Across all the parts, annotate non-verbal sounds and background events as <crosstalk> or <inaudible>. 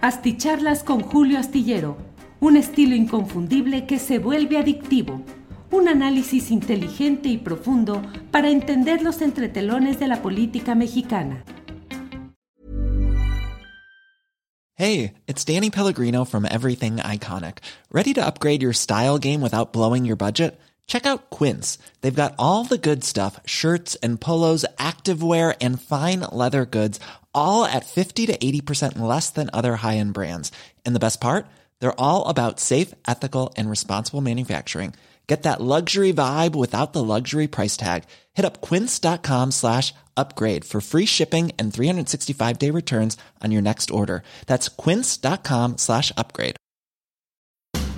Asticharlas con Julio Astillero, un estilo inconfundible que se vuelve adictivo. Un análisis inteligente y profundo para entender los entretelones de la política mexicana. Hey, it's Danny Pellegrino from Everything Iconic. ¿Ready to upgrade your style game without blowing your budget? Check out Quince. They've got all the good stuff shirts and polos, activewear, and fine leather goods, all at 50 to 80% less than other high end brands. And the best part? They're all about safe, ethical, and responsible manufacturing. Get that luxury vibe without the luxury price tag. Hit up quince.com slash upgrade for free shipping and 365 day returns on your next order. That's quince.com slash upgrade.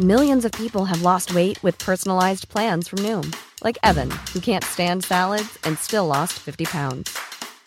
Millions of people have lost weight with personalized plans from Noom, like Evan, who can't stand salads and still lost 50 pounds.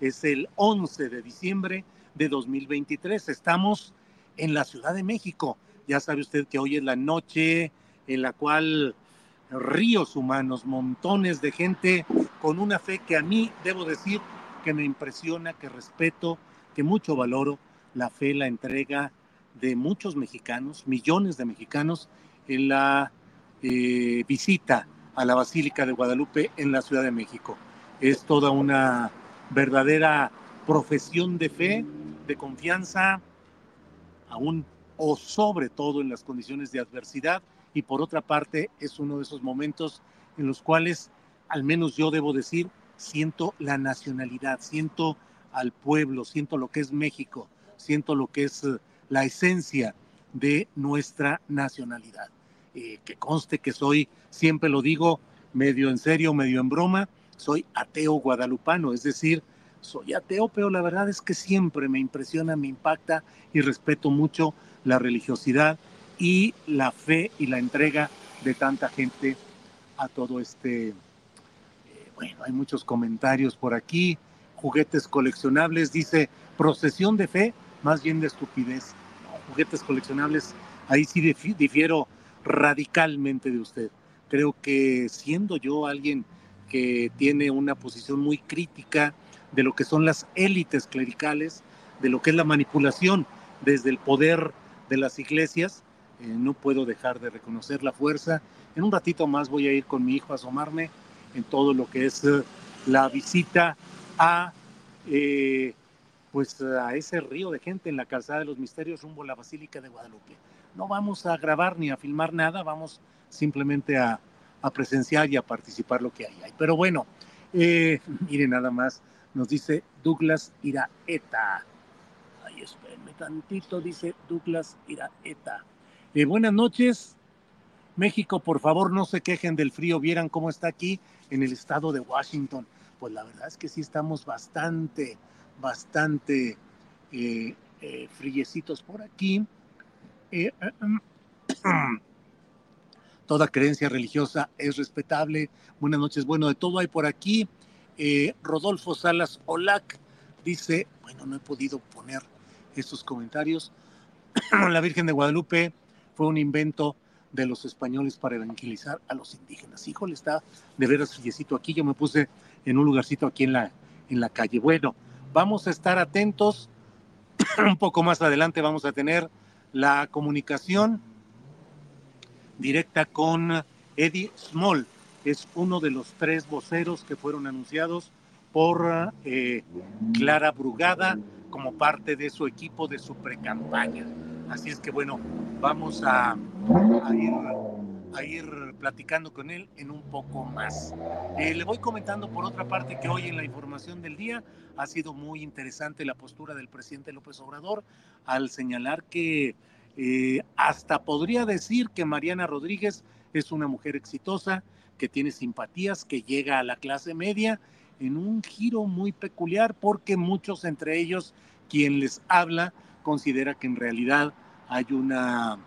Es el 11 de diciembre de 2023. Estamos en la Ciudad de México. Ya sabe usted que hoy es la noche en la cual ríos humanos, montones de gente con una fe que a mí debo decir que me impresiona, que respeto, que mucho valoro, la fe, la entrega de muchos mexicanos, millones de mexicanos en la eh, visita a la Basílica de Guadalupe en la Ciudad de México. Es toda una verdadera profesión de fe, de confianza, aún o sobre todo en las condiciones de adversidad. Y por otra parte, es uno de esos momentos en los cuales, al menos yo debo decir, siento la nacionalidad, siento al pueblo, siento lo que es México, siento lo que es eh, la esencia de nuestra nacionalidad. Eh, que conste que soy, siempre lo digo, medio en serio, medio en broma, soy ateo guadalupano, es decir, soy ateo, pero la verdad es que siempre me impresiona, me impacta y respeto mucho la religiosidad y la fe y la entrega de tanta gente a todo este... Eh, bueno, hay muchos comentarios por aquí, juguetes coleccionables, dice procesión de fe, más bien de estupidez. juguetes coleccionables, ahí sí difiero radicalmente de usted. Creo que siendo yo alguien que tiene una posición muy crítica de lo que son las élites clericales, de lo que es la manipulación desde el poder de las iglesias, eh, no puedo dejar de reconocer la fuerza. En un ratito más voy a ir con mi hijo a asomarme en todo lo que es eh, la visita a, eh, pues a ese río de gente en la calzada de los misterios rumbo a la Basílica de Guadalupe no vamos a grabar ni a filmar nada, vamos simplemente a, presenciar y a participar lo que hay. Pero bueno, eh, miren nada más, nos dice Douglas Iraeta. Ay, espérenme tantito, dice Douglas Iraeta. Eh, buenas noches. México, por favor, no se quejen del frío. Vieran cómo está aquí en el estado de Washington. Pues la verdad es que sí estamos bastante, bastante eh, eh por aquí. Eh, toda creencia religiosa es respetable. Buenas noches. Bueno, de todo hay por aquí. Eh, Rodolfo Salas Olac dice, bueno, no he podido poner estos comentarios. <clears throat> La Virgen de Guadalupe fue un invento de los españoles para evangelizar a los indígenas. Híjole, está de veras friecito aquí. Yo me puse en un lugarcito aquí en la, en la calle. Bueno, vamos a estar atentos. <clears throat> un poco más adelante vamos a tener la comunicación directa con Eddie Small. Es uno de los tres voceros que fueron anunciados por eh, Clara Brugada como parte de su equipo de su precampaña. Así es que bueno, vamos a, ir, a ir platicando con él en un poco más. Eh, le voy comentando por otra parte que hoy en la información del día ha sido muy interesante la postura del presidente López Obrador al señalar que eh, hasta podría decir que Mariana Rodríguez es una mujer exitosa, que tiene simpatías, que llega a la clase media en un giro muy peculiar porque muchos entre ellos quien les habla considera que en realidad hay una,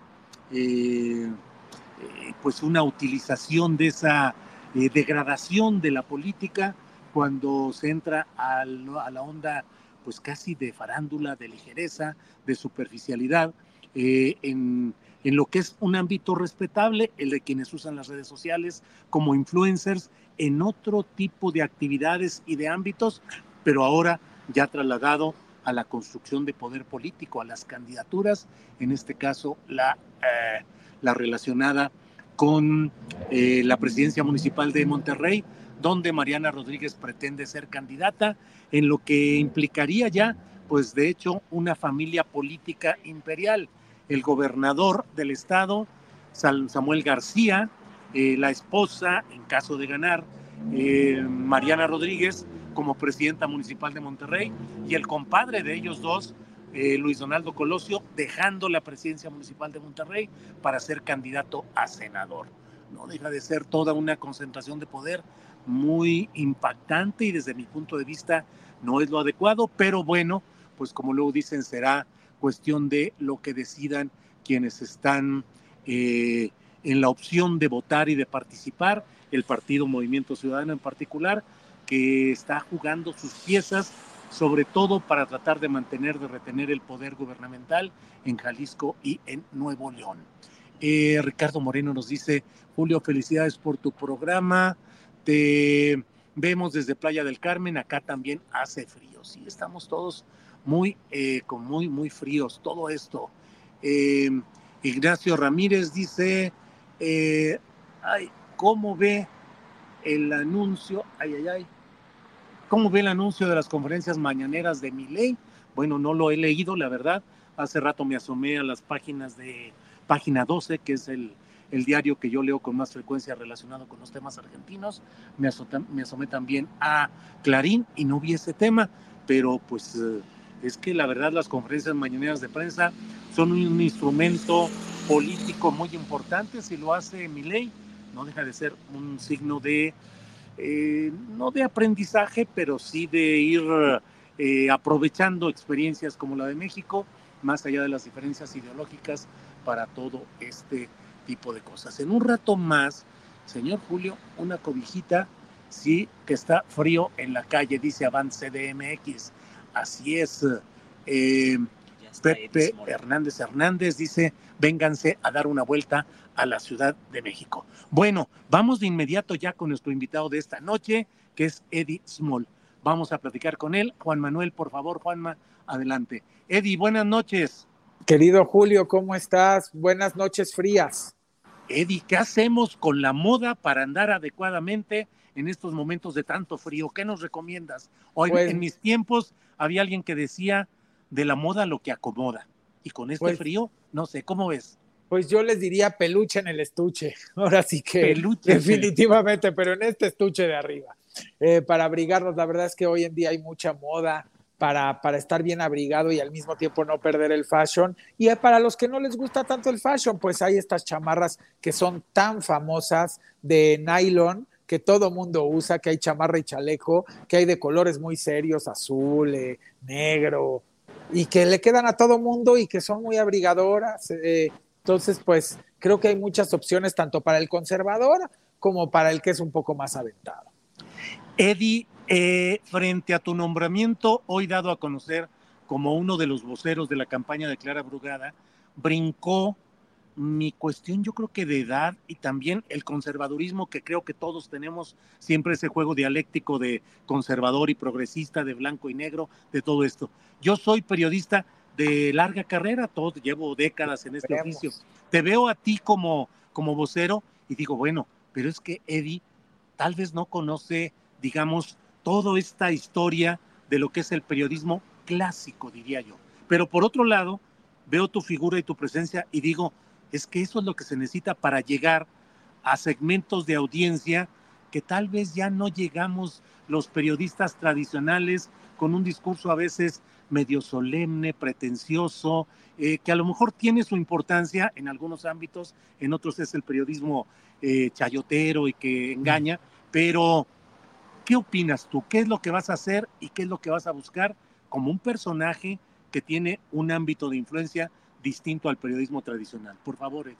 eh, eh, pues una utilización de esa degradación de la política cuando se entra a, la onda pues casi de farándula, de ligereza, de superficialidad, en, en lo que es un ámbito respetable, el de quienes usan las redes sociales como influencers, en otro tipo de actividades y de ámbitos, pero ahora ya trasladado a la construcción de poder político, a las candidaturas, en este caso la, eh, la relacionada con eh, la presidencia municipal de Monterrey, donde Mariana Rodríguez pretende ser candidata, en lo que implicaría ya, pues de hecho, una familia política imperial el gobernador del estado, Samuel García, eh, la esposa, en caso de ganar, eh, Mariana Rodríguez, como presidenta municipal de Monterrey, y el compadre de ellos dos, eh, Luis Donaldo Colosio, dejando la presidencia municipal de Monterrey para ser candidato a senador. No deja de ser toda una concentración de poder muy impactante y desde mi punto de vista no es lo adecuado, pero bueno, pues como luego dicen, será cuestión de lo que decidan quienes están eh, en la opción de votar y de participar, el partido Movimiento Ciudadano en particular, que está jugando sus piezas, sobre todo para tratar de mantener, de retener el poder gubernamental en Jalisco y en Nuevo León. Eh, Ricardo Moreno nos dice, Julio, felicidades por tu programa, te vemos desde Playa del Carmen, acá también hace frío, sí, estamos todos muy, eh, con muy, muy fríos, todo esto. Eh, Ignacio Ramírez dice, eh, ay, ¿cómo ve el anuncio? Ay, ay, ay. ¿Cómo ve el anuncio de las conferencias mañaneras de mi ley? Bueno, no lo he leído, la verdad. Hace rato me asomé a las páginas de página 12, que es el, el diario que yo leo con más frecuencia relacionado con los temas argentinos. Me, me asomé también a Clarín y no vi ese tema, pero pues es que la verdad las conferencias mañaneras de prensa son un instrumento político muy importante, si lo hace mi ley, no deja de ser un signo de, eh, no de aprendizaje, pero sí de ir eh, aprovechando experiencias como la de México, más allá de las diferencias ideológicas, para todo este tipo de cosas. En un rato más, señor Julio, una cobijita, sí, que está frío en la calle, dice Avance DMX. Así es. Eh, Pepe Hernández Hernández dice, vénganse a dar una vuelta a la Ciudad de México. Bueno, vamos de inmediato ya con nuestro invitado de esta noche, que es Eddie Small. Vamos a platicar con él. Juan Manuel, por favor, Juanma, adelante. Eddie, buenas noches. Querido Julio, ¿cómo estás? Buenas noches frías. Eddie, ¿qué hacemos con la moda para andar adecuadamente en estos momentos de tanto frío? ¿Qué nos recomiendas? Hoy pues en mis tiempos había alguien que decía de la moda lo que acomoda. Y con este pues frío, no sé, ¿cómo ves? Pues yo les diría peluche en el estuche. <laughs> Ahora sí que peluche, definitivamente, pero en este estuche de arriba. Eh, para abrigarnos, la verdad es que hoy en día hay mucha moda para, para estar bien abrigado y al mismo tiempo no perder el fashion. Y para los que no les gusta tanto el fashion, pues hay estas chamarras que son tan famosas de nylon que todo mundo usa, que hay chamarra y chaleco, que hay de colores muy serios, azul, eh, negro, y que le quedan a todo mundo y que son muy abrigadoras. Eh, entonces, pues creo que hay muchas opciones tanto para el conservador como para el que es un poco más aventado. Eddie, eh, frente a tu nombramiento, hoy dado a conocer como uno de los voceros de la campaña de Clara Brugada, brincó mi cuestión yo creo que de edad y también el conservadurismo que creo que todos tenemos siempre ese juego dialéctico de conservador y progresista, de blanco y negro, de todo esto. Yo soy periodista de larga carrera, todo, llevo décadas en este oficio. Te veo a ti como, como vocero y digo, bueno, pero es que Eddie tal vez no conoce, digamos, toda esta historia de lo que es el periodismo clásico, diría yo. Pero por otro lado, veo tu figura y tu presencia y digo, es que eso es lo que se necesita para llegar a segmentos de audiencia que tal vez ya no llegamos los periodistas tradicionales con un discurso a veces medio solemne, pretencioso, eh, que a lo mejor tiene su importancia en algunos ámbitos, en otros es el periodismo eh, chayotero y que engaña, pero ¿qué opinas tú? ¿Qué es lo que vas a hacer y qué es lo que vas a buscar como un personaje que tiene un ámbito de influencia distinto al periodismo tradicional. Por favor, Eddie.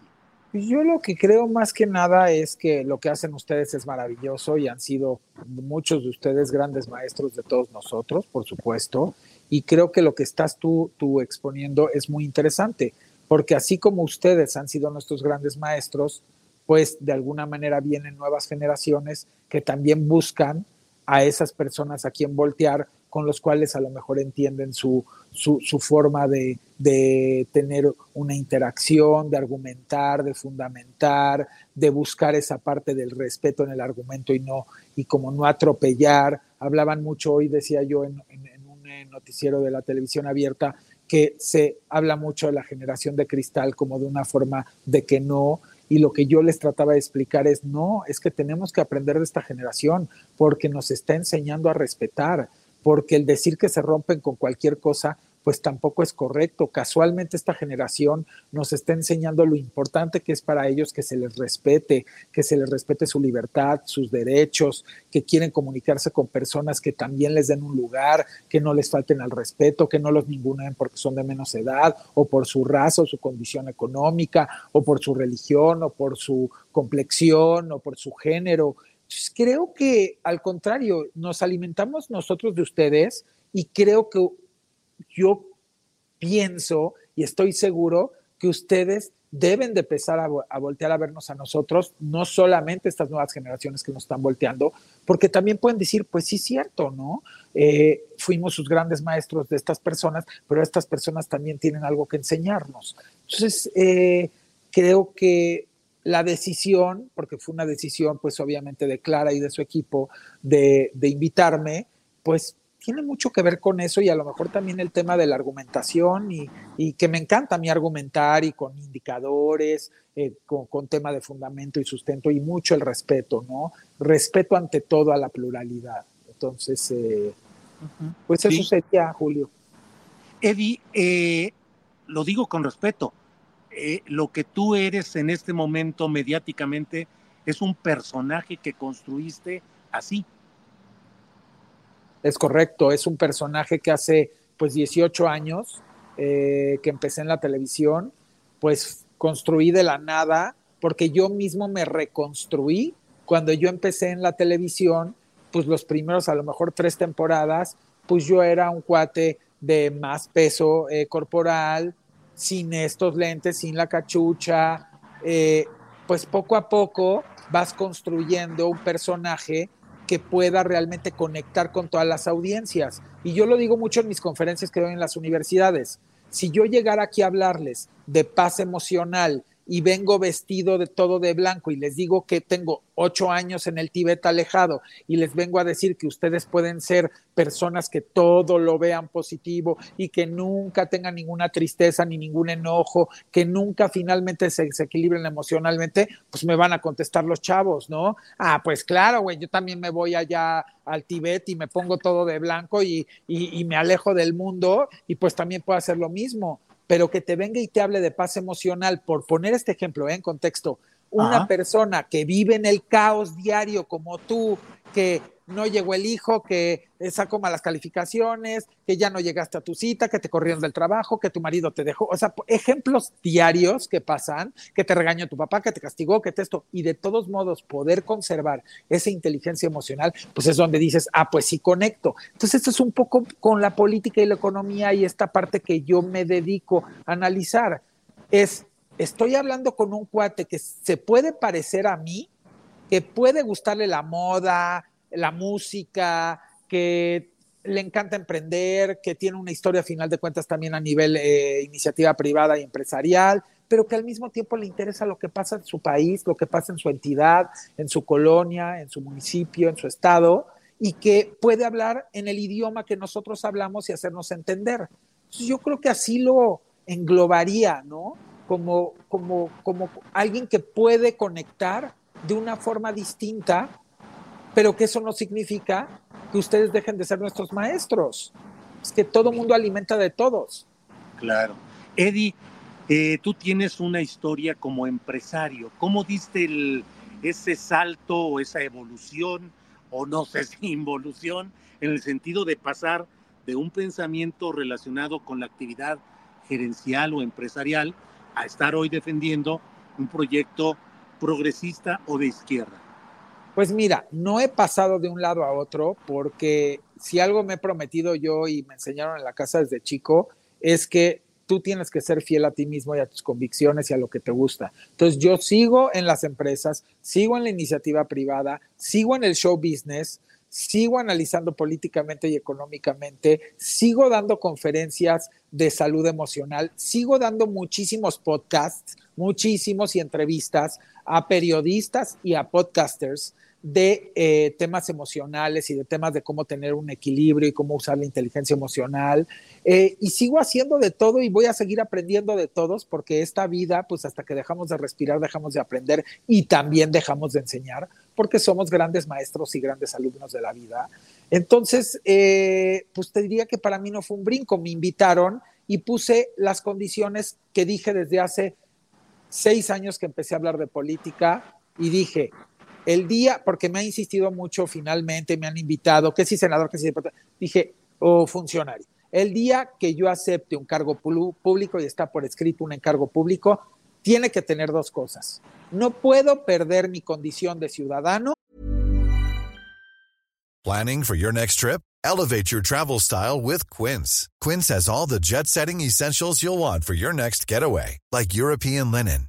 Yo lo que creo más que nada es que lo que hacen ustedes es maravilloso y han sido muchos de ustedes grandes maestros de todos nosotros, por supuesto, y creo que lo que estás tú, tú exponiendo es muy interesante, porque así como ustedes han sido nuestros grandes maestros, pues de alguna manera vienen nuevas generaciones que también buscan a esas personas a quien voltear, con los cuales a lo mejor entienden su, su, forma de, de, tener una interacción, de argumentar, de fundamentar, de buscar esa parte del respeto en el argumento y no, y como no atropellar. Hablaban mucho hoy, decía yo, en, un eh, noticiero de la televisión abierta, que se habla mucho de la generación de cristal como de una forma de que no, y lo que yo les trataba de explicar es, no, es que tenemos que aprender de esta generación porque nos está enseñando a respetar, porque el decir que se rompen con cualquier cosa pues tampoco es correcto. Casualmente esta generación nos está enseñando lo importante que es para ellos que se les respete, que se les respete su libertad, sus derechos, que quieren comunicarse con personas que también les den un lugar, que no les falten al respeto, que no los ningunen porque son de menos edad o por su raza o su condición económica o por su religión o por su complexión o por su género. Creo que al contrario, nos alimentamos nosotros de ustedes y creo que yo pienso y estoy seguro que ustedes deben de empezar a, voltear a vernos a nosotros, no solamente estas nuevas generaciones que nos están volteando, porque también pueden decir, pues sí, cierto, ¿no? Eh, fuimos sus grandes maestros de estas personas, pero estas personas también tienen algo que enseñarnos. Entonces, eh, creo que la decisión, porque fue una decisión, pues obviamente de Clara y de su equipo, de, de invitarme, pues tiene mucho que ver con eso y a lo mejor también el tema de la argumentación y, que me encanta a mí argumentar y con indicadores, eh, con, tema de fundamento y sustento y mucho el respeto, ¿no? Respeto ante todo a la pluralidad. Entonces, eh, pues eso sería, Julio. Eddie, eh, lo digo con respeto, lo que tú eres en este momento mediáticamente es un personaje que construiste así, es correcto, es un personaje que hace pues 18 años eh, que empecé en la televisión, pues construí de la nada, porque yo mismo me reconstruí. Cuando yo empecé en la televisión, pues los primeros a lo mejor tres temporadas, pues yo era un cuate de más peso eh, corporal, sin estos lentes, sin la cachucha, eh, pues poco a poco vas construyendo un personaje que pueda realmente conectar con todas las audiencias. Y yo lo digo mucho en mis conferencias que doy en las universidades. Si yo llegara aquí a hablarles de paz emocional y vengo vestido de todo de blanco y les digo que tengo ocho años en el Tíbet alejado y les vengo a decir que ustedes pueden ser personas que todo lo vean positivo y que nunca tengan ninguna tristeza ni ningún enojo, que nunca finalmente se, equilibren emocionalmente, pues me van a contestar los chavos, ¿no? Ah, pues claro, güey, yo también me voy allá al Tíbet y me pongo todo de blanco y, y me alejo del mundo y pues también puedo hacer lo mismo pero que te venga y te hable de paz emocional, por poner este ejemplo ¿eh? en contexto, una persona que vive en el caos diario como tú, que no llegó el hijo, que sacó malas calificaciones, que ya no llegaste a tu cita, que te corrieron del trabajo, que tu marido te dejó. O sea, ejemplos diarios que pasan, que te regañó tu papá, que te castigó, que te esto. Y de todos modos, poder conservar esa inteligencia emocional, pues es donde dices, ah, pues sí conecto. Entonces, esto es un poco con la política y la economía y esta parte que yo me dedico a analizar. Es, estoy hablando con un cuate que se puede parecer a mí, que puede gustarle la moda, la música, que le encanta emprender, que tiene una historia a final de cuentas también a nivel eh, iniciativa privada y empresarial, pero que al mismo tiempo le interesa lo que pasa en su país, lo que pasa en su entidad, en su colonia, en su municipio, en su estado, y que puede hablar en el idioma que nosotros hablamos y hacernos entender. yo creo que así lo englobaría, ¿no? Como, como, como alguien que puede conectar de una forma distinta pero que eso no significa que ustedes dejen de ser nuestros maestros. Es que todo mundo alimenta de todos. Claro. Eddie, eh, tú tienes una historia como empresario. ¿Cómo diste ese salto o esa evolución, o no sé si involución, en el sentido de pasar de un pensamiento relacionado con la actividad gerencial o empresarial a estar hoy defendiendo un proyecto progresista o de izquierda? Pues mira, no he pasado de un lado a otro porque si algo me he prometido yo y me enseñaron en la casa desde chico es que tú tienes que ser fiel a ti mismo y a tus convicciones y a lo que te gusta. Entonces yo sigo en las empresas, sigo en la iniciativa privada, sigo en el show business, sigo analizando políticamente y económicamente, sigo dando conferencias de salud emocional, sigo dando muchísimos podcasts, muchísimos y entrevistas a periodistas y a podcasters de eh, temas emocionales y de temas de cómo tener un equilibrio y cómo usar la inteligencia emocional. Eh, y sigo haciendo de todo y voy a seguir aprendiendo de todos porque esta vida, pues hasta que dejamos de respirar, dejamos de aprender y también dejamos de enseñar porque somos grandes maestros y grandes alumnos de la vida. Entonces, eh, pues te diría que para mí no fue un brinco, me invitaron y puse las condiciones que dije desde hace seis años que empecé a hablar de política y dije, el día, porque me ha insistido mucho finalmente, me han invitado, que si senador, que si diputado, dije, o funcionario, el día que yo acepte un cargo público y está por escrito un encargo público, tiene que tener dos cosas. No puedo perder mi condición de ciudadano. Planning for your next trip? Elevate your travel style with Quince. Quince has all the jet-setting essentials you'll want for your next getaway, like European linen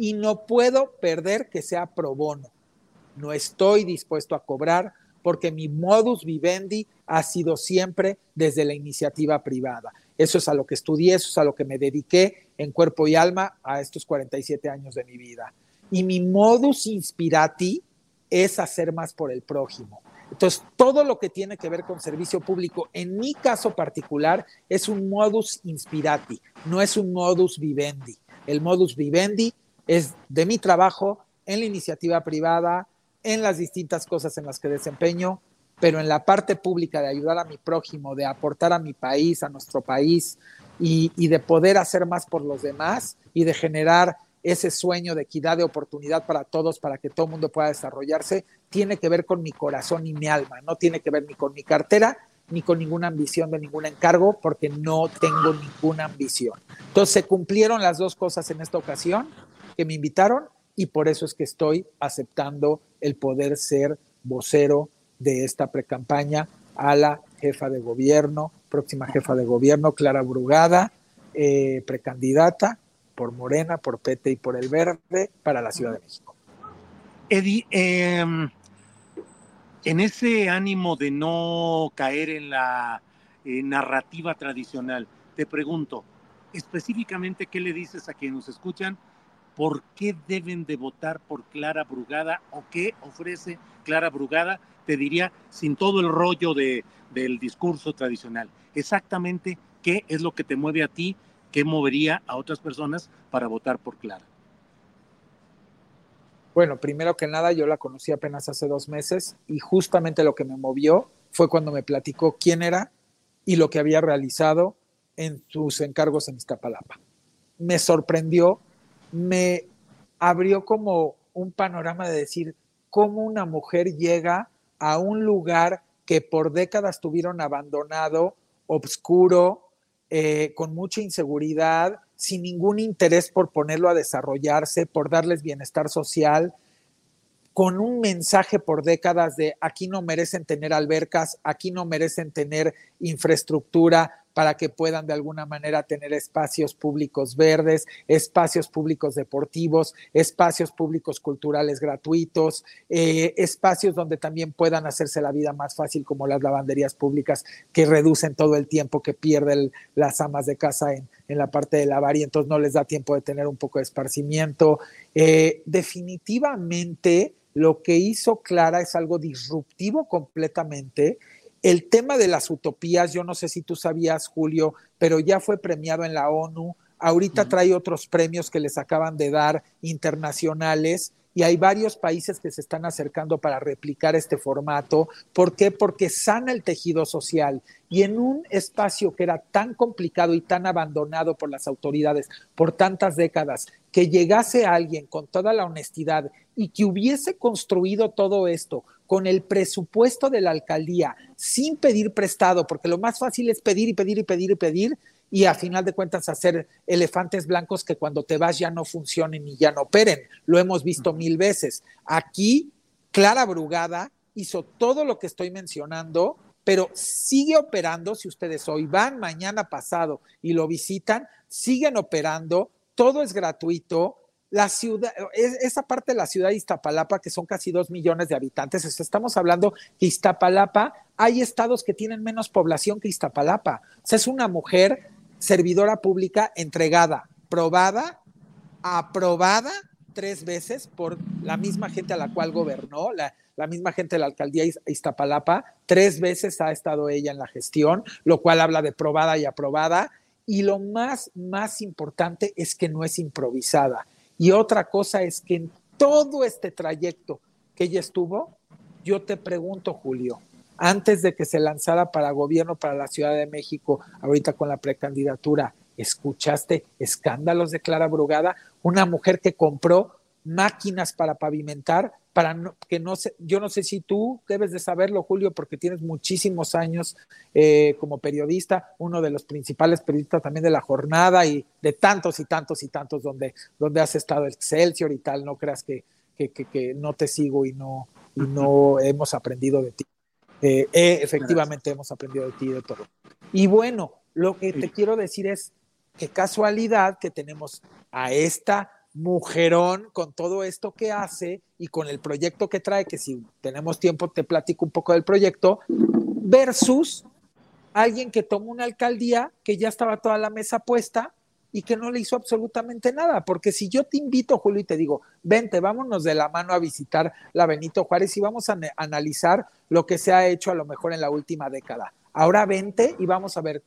y no puedo perder que sea pro bono. No estoy dispuesto a cobrar porque mi modus vivendi ha sido siempre desde la iniciativa privada. Eso es a lo que estudié, eso es a lo que me dediqué en cuerpo y alma a estos 47 años de mi vida. Y mi modus inspirati es hacer más por el prójimo. Entonces, todo lo que tiene que ver con servicio público, en mi caso particular, es un modus inspirati, no es un modus vivendi. El modus vivendi es de mi trabajo en la iniciativa privada, en las distintas cosas en las que desempeño, pero en la parte pública de ayudar a mi prójimo, de aportar a mi país, a nuestro país y, de poder hacer más por los demás y de generar ese sueño de equidad de oportunidad para todos, para que todo el mundo pueda desarrollarse, tiene que ver con mi corazón y mi alma, no tiene que ver ni con mi cartera, ni con ninguna ambición de ningún encargo, porque no tengo ninguna ambición. Entonces se cumplieron las dos cosas en esta ocasión que me invitaron y por eso es que estoy aceptando el poder ser vocero de esta precampaña a la jefa de gobierno, próxima jefa de gobierno, Clara Brugada, eh, precandidata por Morena, por Pete y por el Verde para la Ciudad de México. Eddie, em, en ese ánimo de no caer en la eh, narrativa tradicional, te pregunto, específicamente, ¿qué le dices a quienes nos escuchan por qué deben de votar por Clara Brugada o qué ofrece Clara Brugada, te diría, sin todo el rollo de, del discurso tradicional. Exactamente qué es lo que te mueve a ti, qué movería a otras personas para votar por Clara. Bueno, primero que nada, yo la conocí apenas hace dos meses y justamente lo que me movió fue cuando me platicó quién era y lo que había realizado en sus encargos en Iztapalapa. Me sorprendió me abrió como un panorama de decir cómo una mujer llega a un lugar que por décadas tuvieron abandonado, obscuro, eh, con mucha inseguridad, sin ningún interés por ponerlo a desarrollarse, por darles bienestar social, con un mensaje por décadas de aquí no merecen tener albercas, aquí no merecen tener infraestructura, para que puedan de alguna manera tener espacios públicos verdes, espacios públicos deportivos, espacios públicos culturales gratuitos, eh, espacios donde también puedan hacerse la vida más fácil como las lavanderías públicas que reducen todo el tiempo que pierden las amas de casa en, la parte de lavar y entonces no les da tiempo de tener un poco de esparcimiento. Eh, definitivamente lo que hizo Clara es algo disruptivo completamente. El tema de las utopías, yo no sé si tú sabías, Julio, pero ya fue premiado en la ONU. Ahorita trae otros premios que les acaban de dar internacionales y hay varios países que se están acercando para replicar este formato. ¿Por qué? Porque sana el tejido social y en un espacio que era tan complicado y tan abandonado por las autoridades por tantas décadas, que llegase alguien con toda la honestidad y que hubiese construido todo esto con el presupuesto de la alcaldía sin pedir prestado, porque lo más fácil es pedir y pedir y pedir y pedir, y a final de cuentas hacer elefantes blancos que cuando te vas ya no funcionen y ya no operen. Lo hemos visto mil veces. Aquí, Clara Brugada hizo todo lo que estoy mencionando, pero sigue operando. Si ustedes hoy van, mañana pasado y lo visitan, siguen operando, todo es gratuito. La ciudad, esa parte de la ciudad de Iztapalapa, que son casi dos millones de habitantes, estamos hablando que Iztapalapa, hay estados que tienen menos población que Iztapalapa. O sea, es una mujer servidora pública entregada, probada, aprobada tres veces por la misma gente a la cual gobernó, la, misma gente de la alcaldía Iztapalapa, tres veces ha estado ella en la gestión, lo cual habla de probada y aprobada. Y lo más, más importante es que no es improvisada. Y otra cosa es que en todo este trayecto que ella estuvo, yo te pregunto, Julio, antes de que se lanzara para gobierno para la Ciudad de México, ahorita con la precandidatura, ¿escuchaste escándalos de Clara Brugada? Una mujer que compró máquinas para pavimentar, para que no sé, yo no sé si tú debes de saberlo, Julio, porque tienes muchísimos años eh, como periodista, uno de los principales periodistas también de la jornada y de tantos y tantos y tantos donde, donde has estado Excelsior y tal, no creas que, que, que no te sigo y no, y no hemos aprendido de ti. Eh, eh, efectivamente hemos aprendido de ti y de todo. Y bueno, lo que te quiero decir es qué casualidad que tenemos a esta mujerón con todo esto que hace y con el proyecto que trae, que si tenemos tiempo te platico un poco del proyecto, versus alguien que tomó una alcaldía que ya estaba toda la mesa puesta y que no le hizo absolutamente nada. Porque si yo te invito, Julio, y te digo, vente, vámonos de la mano a visitar la Benito Juárez y vamos a analizar lo que se ha hecho a lo mejor en la última década. Ahora vente y vamos a ver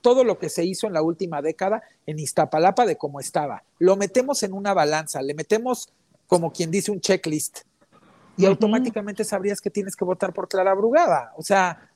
todo lo que se hizo en la última década en Iztapalapa de cómo estaba. Lo metemos en una balanza, le metemos como quien dice un checklist y automáticamente sabrías que tienes que votar por Clara Brugada. O sea,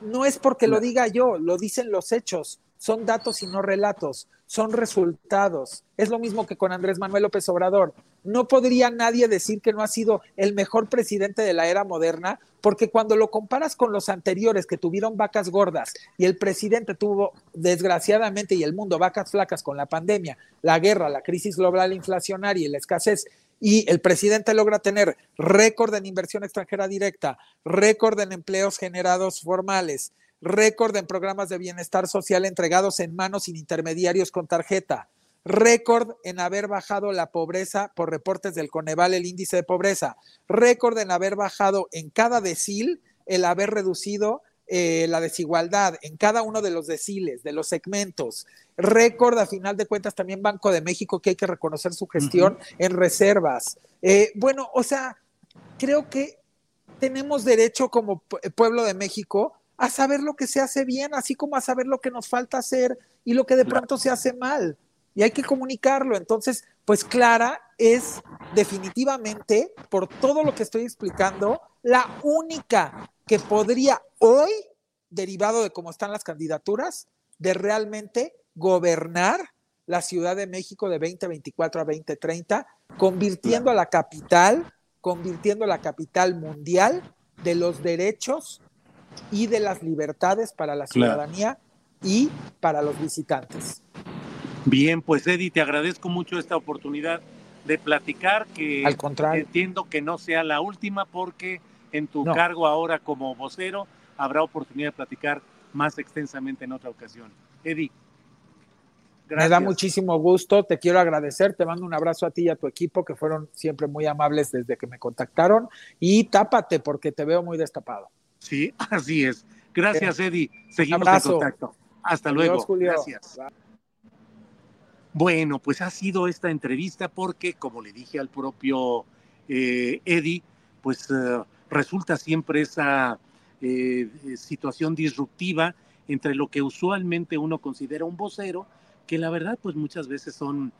no es porque lo diga yo, lo dicen los hechos son datos y no relatos, son resultados. Es lo mismo que con Andrés Manuel López Obrador. No podría nadie decir que no ha sido el mejor presidente de la era moderna, porque cuando lo comparas con los anteriores que tuvieron vacas gordas y el presidente tuvo, desgraciadamente, y el mundo vacas flacas con la pandemia, la guerra, la crisis global inflacionaria y la escasez, y el presidente logra tener récord en inversión extranjera directa, récord en empleos generados formales, récord en programas de bienestar social entregados en manos sin intermediarios con tarjeta, récord en haber bajado la pobreza por reportes del Coneval, el índice de pobreza, récord en haber bajado en cada decil el haber reducido eh, la desigualdad en cada uno de los deciles, de los segmentos. Récord, a final de cuentas, también Banco de México, que hay que reconocer su gestión en reservas. Eh, bueno, o sea, creo que tenemos derecho como pueblo de México a saber lo que se hace bien, así como a saber lo que nos falta hacer y lo que de pronto se hace mal. Y hay que comunicarlo. Entonces, pues Clara es definitivamente, por todo lo que estoy explicando, la única que podría hoy, derivado de cómo están las candidaturas, de realmente gobernar la Ciudad de México de 2024 a 2030, convirtiendo a la capital, convirtiendo a la capital mundial de los derechos y de las libertades para la ciudadanía y para los visitantes. Bien, pues Eddie, te agradezco mucho esta oportunidad de platicar, que Al contrario. entiendo que no sea la última porque en tu cargo ahora como vocero habrá oportunidad de platicar más extensamente en otra ocasión. Eddie. Me da muchísimo gusto, te quiero agradecer, te mando un abrazo a ti y a tu equipo que fueron siempre muy amables desde que me contactaron y tápate porque te veo muy destapado. Sí, <laughs> así es. Gracias, Eddie. Seguimos en contacto. Hasta luego. Gracias. Bueno, pues ha sido esta entrevista porque, como le dije al propio eh, Eddie, pues eh, resulta siempre esa eh, situación disruptiva entre lo que usualmente uno considera un vocero, que la verdad pues muchas veces son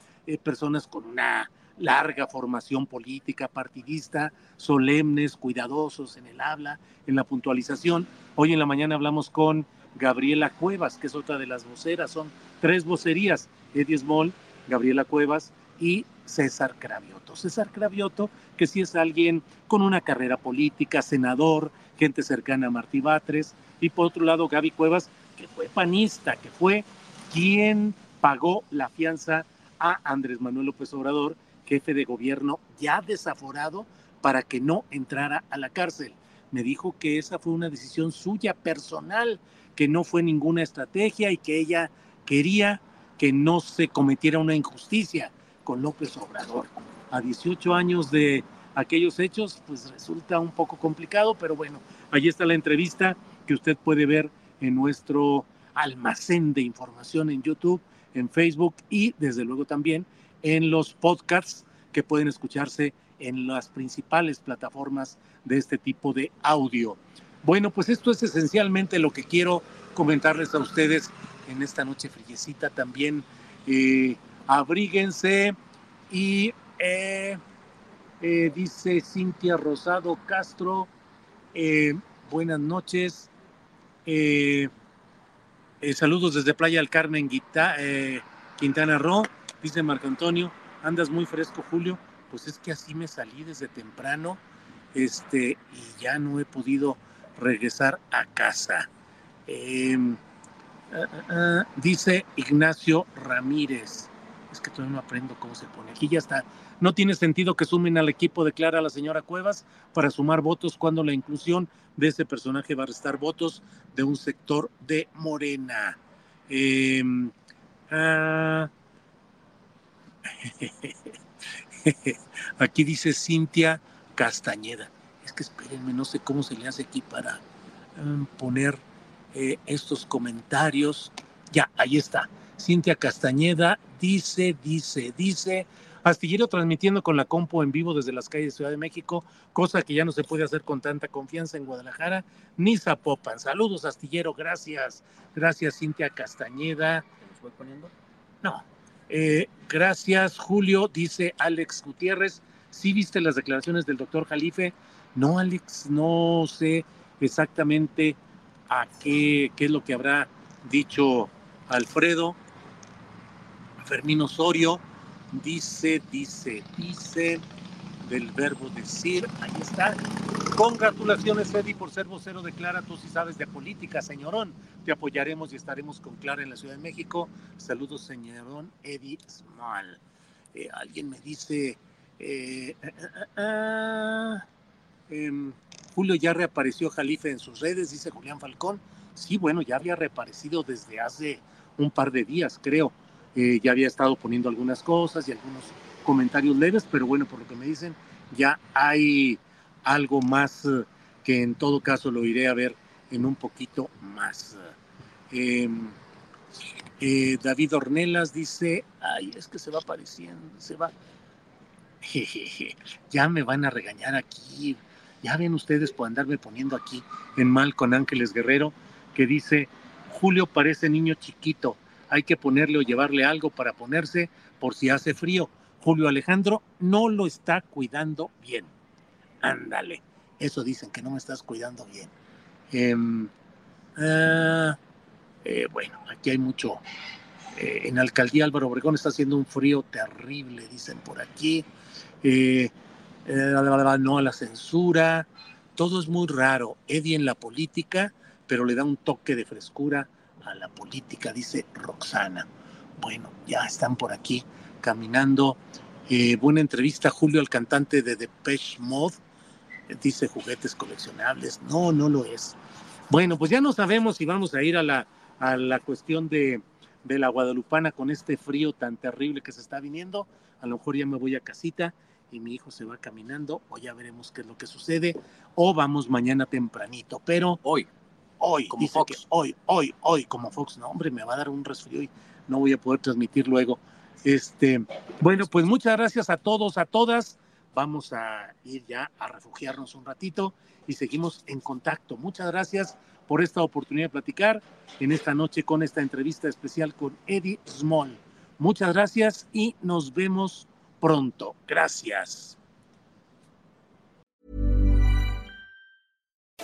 personas con una larga formación política, partidista, solemnes, cuidadosos en el habla, en la puntualización. Hoy en la mañana hablamos con Gabriela Cuevas, que es otra de las voceras, son tres vocerías, Eddie Small, Gabriela Cuevas y César Cravioto. César Cravioto, que sí es alguien con una carrera política, senador, gente cercana a Martí Batres, y por otro lado Gaby Cuevas, que fue panista, que fue quien pagó la fianza a Andrés Manuel López Obrador, jefe de gobierno ya desaforado, para que no entrara a la cárcel. Me dijo que esa fue una decisión suya personal, que no fue ninguna estrategia y que ella quería que no se cometiera una injusticia con López Obrador. A 18 años de aquellos hechos, pues resulta un poco complicado, pero bueno, ahí está la entrevista que usted puede ver en nuestro almacén de información en YouTube, en Facebook y desde luego también en los podcasts que pueden escucharse en las principales plataformas de este tipo de audio. Bueno, pues esto es esencialmente lo que quiero comentarles a ustedes en esta noche friecita también. Eh, abríguense y eh, eh, dice Cintia Rosado Castro, buenas noches. saludos desde Playa del Carmen, Quintana Roo. Dice Marco Antonio, andas muy fresco, Julio. Pues es que así me salí desde temprano este, y ya no he podido regresar a casa. Em, ah, ah, ah, dice Ignacio Ramírez. Es que todavía no aprendo cómo se pone. Aquí ya está. No tiene sentido que sumen al equipo, declara la señora Cuevas, para sumar votos cuando la inclusión de ese personaje va a restar votos de un sector de Morena. Em, <laughs> aquí dice Cintia Castañeda. Es que espérenme, no sé cómo se le hace aquí para em, poner eh, estos comentarios. Ya, ahí está. Cintia Castañeda dice, dice, dice, Astillero transmitiendo con la compo en vivo desde las calles de Ciudad de México, cosa que ya no se puede hacer con tanta confianza en Guadalajara ni Zapopan. Saludos, Astillero, gracias. Gracias, Cintia Castañeda. voy poniendo? No. Eh, gracias, Julio, dice Alex Gutiérrez. ¿Sí viste las declaraciones del doctor Jalife? No, Alex, no sé exactamente a qué, qué es lo que habrá dicho Alfredo. Fermín Osorio dice, dice, dice del verbo decir, ahí está. Congratulaciones, Eddie, por ser vocero de Clara. Tú sí sabes de política, señorón. Te apoyaremos y estaremos con Clara en la Ciudad de México. Saludos, señorón Eddie Small. Eh, alguien me dice, eh, eh, em, Julio ya reapareció Jalife en sus redes, dice Julián Falcón. Sí, bueno, ya había reaparecido desde hace un par de días, creo. Eh, ya había estado poniendo algunas cosas y algunos comentarios leves, pero bueno, por lo que me dicen, ya hay algo más eh, que en todo caso lo iré a ver en un poquito más. Em, eh, David Ornelas dice, ay, es que se va apareciendo, se va. <laughs> Jejeje, ya me van a regañar aquí, ya ven ustedes por andarme poniendo aquí en mal con Ángeles Guerrero, que dice, Julio parece niño chiquito, hay que ponerle o llevarle algo para ponerse por si hace frío. Julio Alejandro no lo está cuidando bien. Ándale, eso dicen que no me estás cuidando bien. Em, ah, eh, bueno, aquí hay mucho. Eh, en Alcaldía Álvaro Obregón está haciendo un frío terrible, dicen por aquí. Eh, no a la censura, todo es muy raro. Eddie en la política, pero le da un toque de frescura a la política, dice Roxana. Bueno, ya están por aquí caminando. Buena entrevista, Julio, al cantante de Depeche Mode. Dice juguetes coleccionables. No, no lo es. Bueno, pues ya no sabemos si vamos a ir a la, a la cuestión de, de la Guadalupana con este frío tan terrible que se está viniendo. A lo mejor ya me voy a casita y mi hijo se va caminando o ya veremos qué es lo que sucede o vamos mañana tempranito, pero hoy, hoy, como Fox. hoy, hoy, hoy, como Fox, no hombre, me va a dar un resfrío y no voy a poder transmitir luego. Este, bueno, pues muchas gracias a todos, a todas. Vamos a ir ya a refugiarnos un ratito y seguimos en contacto. Muchas gracias por esta oportunidad de platicar en esta noche con esta entrevista especial con Eddie Small. Muchas gracias y nos vemos pronto. Gracias.